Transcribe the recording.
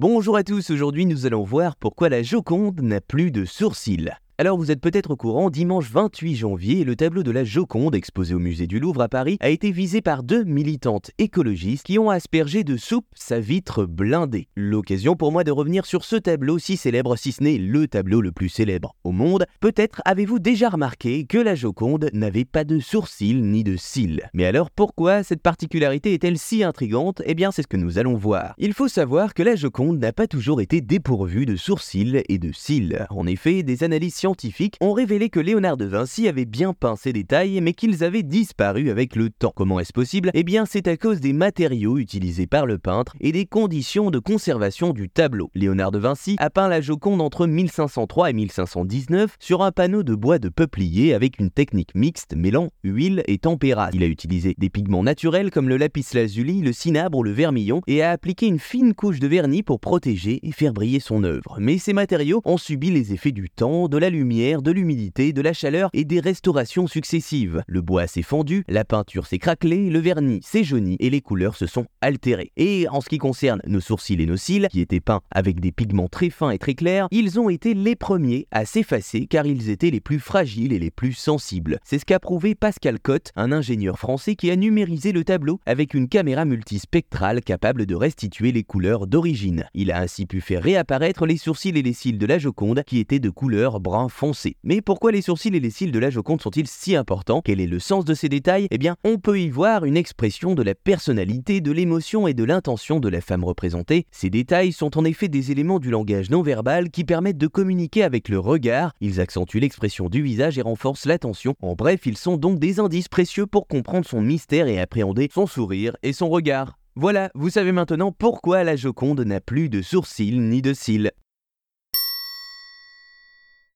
Bonjour à tous, aujourd'hui nous allons voir pourquoi la Joconde n'a plus de sourcils. Alors vous êtes peut-être au courant, dimanche 28 janvier, le tableau de la Joconde exposé au musée du Louvre à Paris a été visé par deux militantes écologistes qui ont aspergé de soupe sa vitre blindée. L'occasion pour moi de revenir sur ce tableau si célèbre, si ce n'est le tableau le plus célèbre au monde. Peut-être avez-vous déjà remarqué que la Joconde n'avait pas de sourcils ni de cils. Mais alors pourquoi cette particularité est-elle si intrigante? Eh bien c'est ce que nous allons voir. Il faut savoir que la Joconde n'a pas toujours été dépourvue de sourcils et de cils. En effet, des analyses ont révélé que Léonard de Vinci avait bien peint ces détails, mais qu'ils avaient disparu avec le temps. Comment est-ce possible? Eh bien, c'est à cause des matériaux utilisés par le peintre et des conditions de conservation du tableau. Léonard de Vinci a peint la Joconde entre 1503 et 1519 sur un panneau de bois de peuplier avec une technique mixte mêlant huile et tempéra. Il a utilisé des pigments naturels comme le lapis lazuli, le cinabre ou le vermillon et a appliqué une fine couche de vernis pour protéger et faire briller son œuvre. Mais ces matériaux ont subi les effets du temps, de la lumière, de l'humidité, de la chaleur et des restaurations successives. Le bois s'est fendu, la peinture s'est craquelée, le vernis s'est jauni et les couleurs se sont altérées. Et en ce qui concerne nos sourcils et nos cils, qui étaient peints avec des pigments très fins et très clairs, ils ont été les premiers à s'effacer car ils étaient les plus fragiles et les plus sensibles. C'est ce qu'a prouvé Pascal Cotte, un ingénieur français qui a numérisé le tableau avec une caméra multispectrale capable de restituer les couleurs d'origine. Il a ainsi pu faire réapparaître les sourcils et les cils de la Joconde qui étaient de couleur Mais pourquoi les sourcils et les cils de la Joconde sont-ils si importants? Quel est le sens de ces détails? Eh bien, on peut y voir une expression de la personnalité, de l'émotion et de l'intention de la femme représentée. Ces détails sont en effet des éléments du langage non verbal qui permettent de communiquer avec le regard, ils accentuent l'expression du visage et renforcent l'attention. En bref, ils sont donc des indices précieux pour comprendre son mystère et appréhender son sourire et son regard. Voilà, vous savez maintenant pourquoi la Joconde n'a plus de sourcils ni de cils.